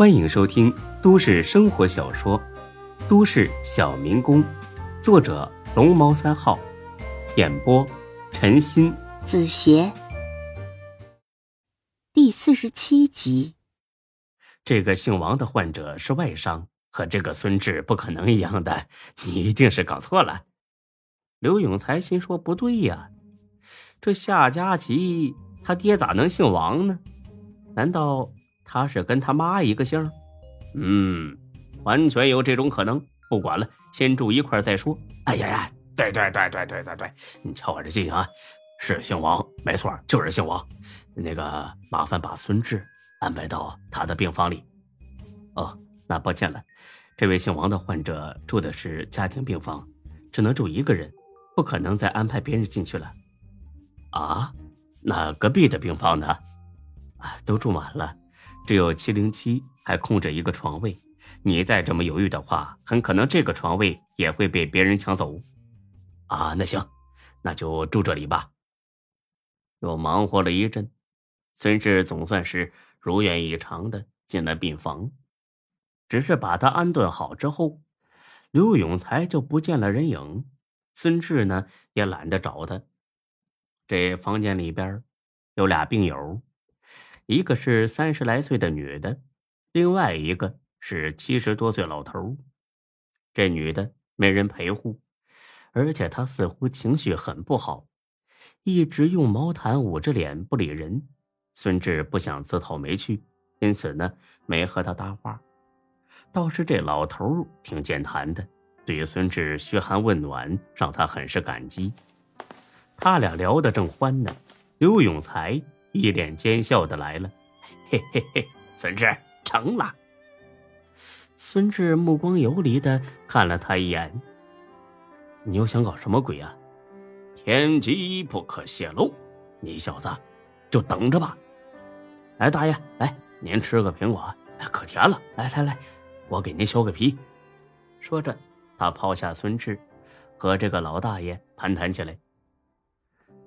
欢迎收听都市生活小说《都市小民工》，作者龙猫三号，演播陈鑫、子邪，第四十七集。这个姓王的患者是外伤，和这个孙志不可能一样的，你一定是搞错了。刘永才心说：“不对呀，这夏佳琪他爹咋能姓王呢？难道他是跟他妈一个姓？嗯，完全有这种可能。不管了，先住一块再说。哎呀呀，对对对对对对对，你瞧我这记性啊，是姓王，没错，就是姓王。那个，麻烦把孙志安排到他的病房里。哦，那抱歉了，这位姓王的患者住的是家庭病房，只能住一个人。”不可能再安排别人进去了，啊？那隔壁的病房呢？啊，都住满了，只有七零七还空着一个床位。你再这么犹豫的话，很可能这个床位也会被别人抢走。啊，那行，那就住这里吧。又忙活了一阵，孙志总算是如愿以偿的进了病房。只是把他安顿好之后，刘永才就不见了人影。孙志呢也懒得找他。这房间里边有俩病友，一个是三十来岁的女的，另外一个是七十多岁老头。这女的没人陪护，而且她似乎情绪很不好，一直用毛毯捂着脸不理人。孙志不想自讨没趣，因此呢没和她搭话。倒是这老头挺健谈的。对孙志嘘寒问暖，让他很是感激。他俩聊得正欢呢，刘永才一脸奸笑的来了：“嘿嘿嘿，孙志成了。”孙志目光游离的看了他一眼：“你又想搞什么鬼啊？天机不可泄露，你小子就等着吧。”来，大爷，来，您吃个苹果，可甜了。来来来，我给您削个皮。说着。他抛下孙志，和这个老大爷攀谈起来。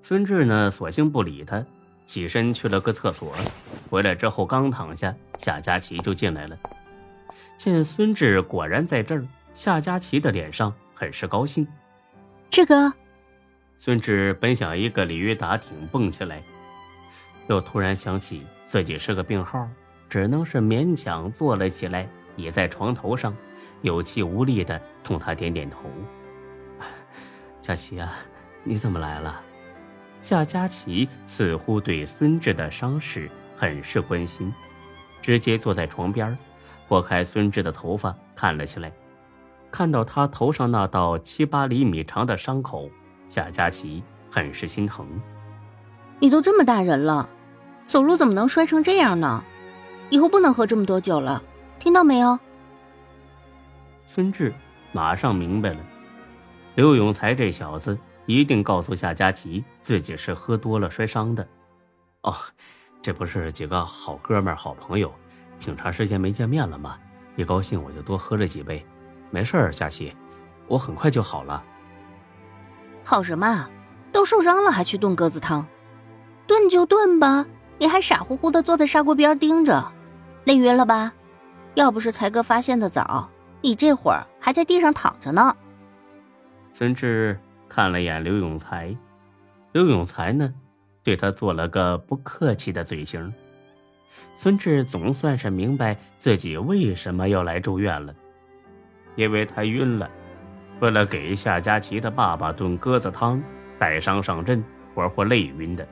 孙志呢，索性不理他，起身去了个厕所。回来之后，刚躺下，夏佳琪就进来了。见孙志果然在这儿，夏佳琪的脸上很是高兴。志哥，孙志本想一个鲤鱼打挺蹦起来，又突然想起自己是个病号，只能是勉强坐了起来，倚在床头上。有气无力的冲他点点头。佳琪啊，你怎么来了？夏佳琪似乎对孙志的伤势很是关心，直接坐在床边，拨开孙志的头发看了起来。看到他头上那道七八厘米长的伤口，夏佳琪很是心疼。你都这么大人了，走路怎么能摔成这样呢？以后不能喝这么多酒了，听到没有？孙志马上明白了，刘永才这小子一定告诉夏佳琪自己是喝多了摔伤的。哦，这不是几个好哥们、好朋友，挺长时间没见面了吗？一高兴我就多喝了几杯。没事儿，佳琪，我很快就好了。好什么啊？都受伤了还去炖鸽子汤？炖就炖吧，你还傻乎乎的坐在砂锅边盯着，累晕了吧？要不是才哥发现的早。你这会儿还在地上躺着呢。孙志看了眼刘永才，刘永才呢，对他做了个不客气的嘴型。孙志总算是明白自己为什么要来住院了，因为他晕了，为了给夏佳琪的爸爸炖鸽子汤，带伤上阵，活活累晕的。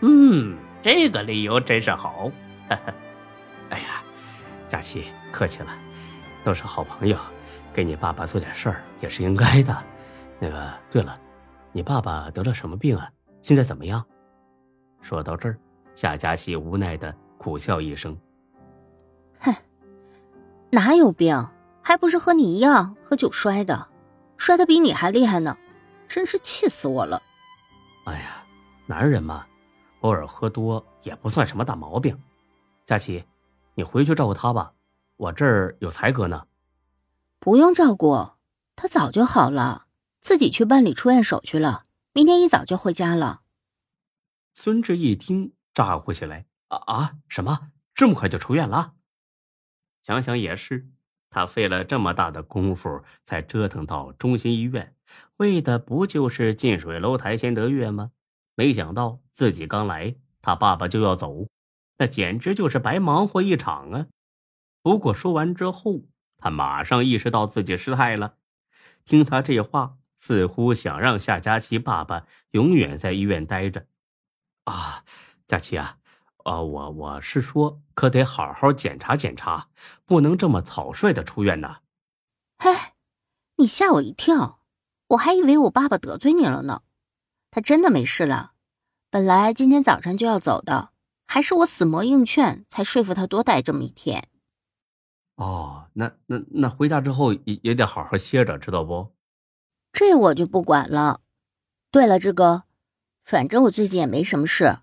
嗯，这个理由真是好。哎呀，佳琪，客气了。都是好朋友，给你爸爸做点事儿也是应该的。那个，对了，你爸爸得了什么病啊？现在怎么样？说到这儿，夏佳琪无奈的苦笑一声：“哼，哪有病？还不是和你一样喝酒摔的，摔的比你还厉害呢！真是气死我了。”哎呀，男人嘛，偶尔喝多也不算什么大毛病。佳琪，你回去照顾他吧。我这儿有才哥呢，不用照顾，他早就好了，自己去办理出院手续了，明天一早就回家了。孙志一听，咋呼起来：“啊啊，什么？这么快就出院了？”想想也是，他费了这么大的功夫才折腾到中心医院，为的不就是近水楼台先得月吗？没想到自己刚来，他爸爸就要走，那简直就是白忙活一场啊！不过说完之后，他马上意识到自己失态了。听他这话，似乎想让夏佳琪爸爸永远在医院待着。啊，佳琪啊，呃，我我是说，可得好好检查检查，不能这么草率的出院呐。嘿，你吓我一跳，我还以为我爸爸得罪你了呢。他真的没事了，本来今天早上就要走的，还是我死磨硬劝才说服他多待这么一天。哦，那那那回家之后也也得好好歇着，知道不？这我就不管了。对了，志哥，反正我最近也没什么事，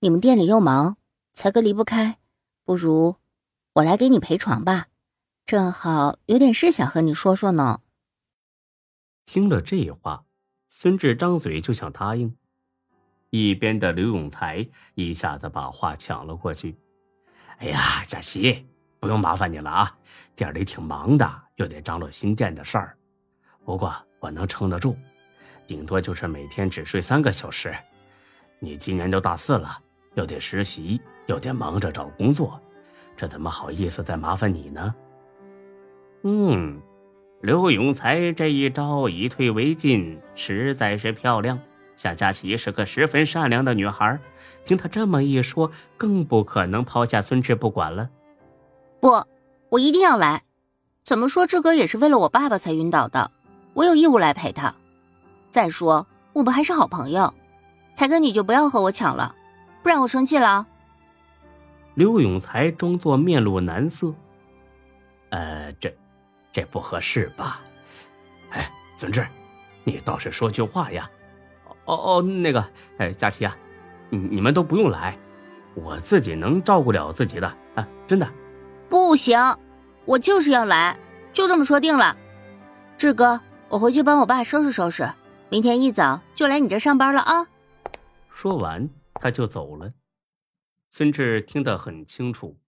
你们店里又忙，才哥离不开，不如我来给你陪床吧。正好有点事想和你说说呢。听了这话，孙志张嘴就想答应，一边的刘永才一下子把话抢了过去：“哎呀，佳琪。”不用麻烦你了啊，店里挺忙的，又得张罗新店的事儿。不过我能撑得住，顶多就是每天只睡三个小时。你今年都大四了，又得实习，又得忙着找工作，这怎么好意思再麻烦你呢？嗯，刘永才这一招以退为进，实在是漂亮。夏佳琪是个十分善良的女孩，听他这么一说，更不可能抛下孙志不管了。不，我一定要来。怎么说，志哥也是为了我爸爸才晕倒的，我有义务来陪他。再说，我们还是好朋友。才哥，你就不要和我抢了，不然我生气了。刘永才装作面露难色。呃，这，这不合适吧？哎，孙志，你倒是说句话呀！哦哦，那个，哎，佳琪啊，你你们都不用来，我自己能照顾了自己的啊，真的。不行，我就是要来，就这么说定了。志哥，我回去帮我爸收拾收拾，明天一早就来你这上班了啊。说完，他就走了。孙志听得很清楚，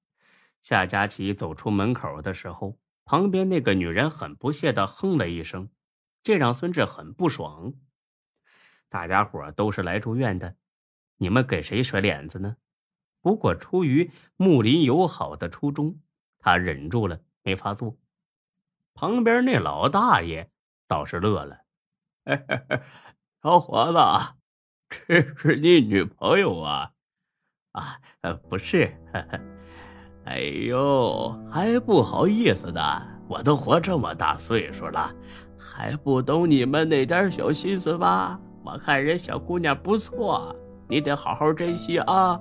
夏佳琪走出门口的时候，旁边那个女人很不屑的哼了一声，这让孙志很不爽。大家伙都是来住院的，你们给谁甩脸子呢？不过出于睦邻友好的初衷。他忍住了，没发作。旁边那老大爷倒是乐了：“小伙子，这是你女朋友啊？啊，呃，不是。哎呦，还不好意思的，我都活这么大岁数了，还不懂你们那点小心思吧？我看人小姑娘不错，你得好好珍惜啊。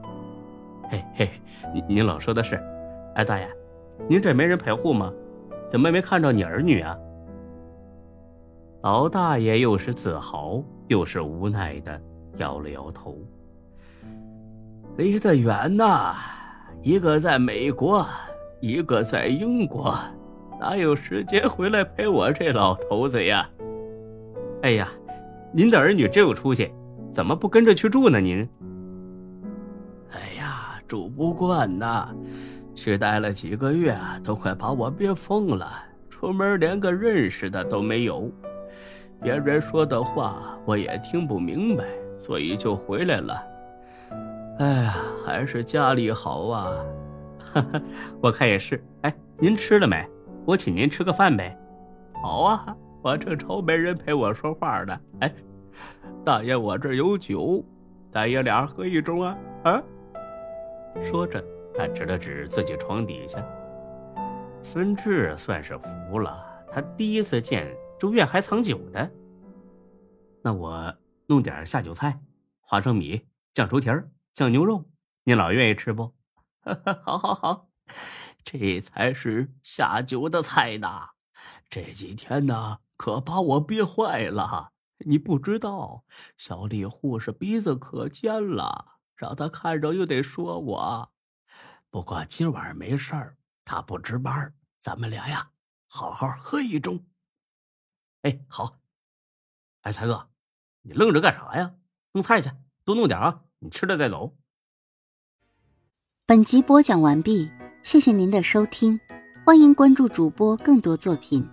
嘿嘿，您您老说的是，哎，大爷。”您这没人陪护吗？怎么没看着你儿女啊？老大爷又是自豪又是无奈的摇了摇头。离得远呐，一个在美国，一个在英国，哪有时间回来陪我这老头子呀？哎呀，您的儿女真有出息，怎么不跟着去住呢？您？哎呀，住不惯呐。去待了几个月，都快把我憋疯了。出门连个认识的都没有，别人说的话我也听不明白，所以就回来了。哎呀，还是家里好啊！哈哈，我看也是。哎，您吃了没？我请您吃个饭呗。好啊，我正愁没人陪我说话呢。哎，大爷，我这有酒，咱爷俩喝一盅啊！啊，说着。他指了指自己床底下，孙志算是服了。他第一次见住院还藏酒的。那我弄点下酒菜，花生米、酱猪蹄儿、酱牛肉，您老愿意吃不？好，好，好，这才是下酒的菜呢。这几天呢，可把我憋坏了。你不知道，小李护士鼻子可尖了，让他看着又得说我。不过今晚没事儿，他不值班，咱们俩呀，好好喝一盅。哎，好。哎，才哥，你愣着干啥呀？弄菜去，多弄点啊！你吃了再走。本集播讲完毕，谢谢您的收听。欢迎关注主播更多作品。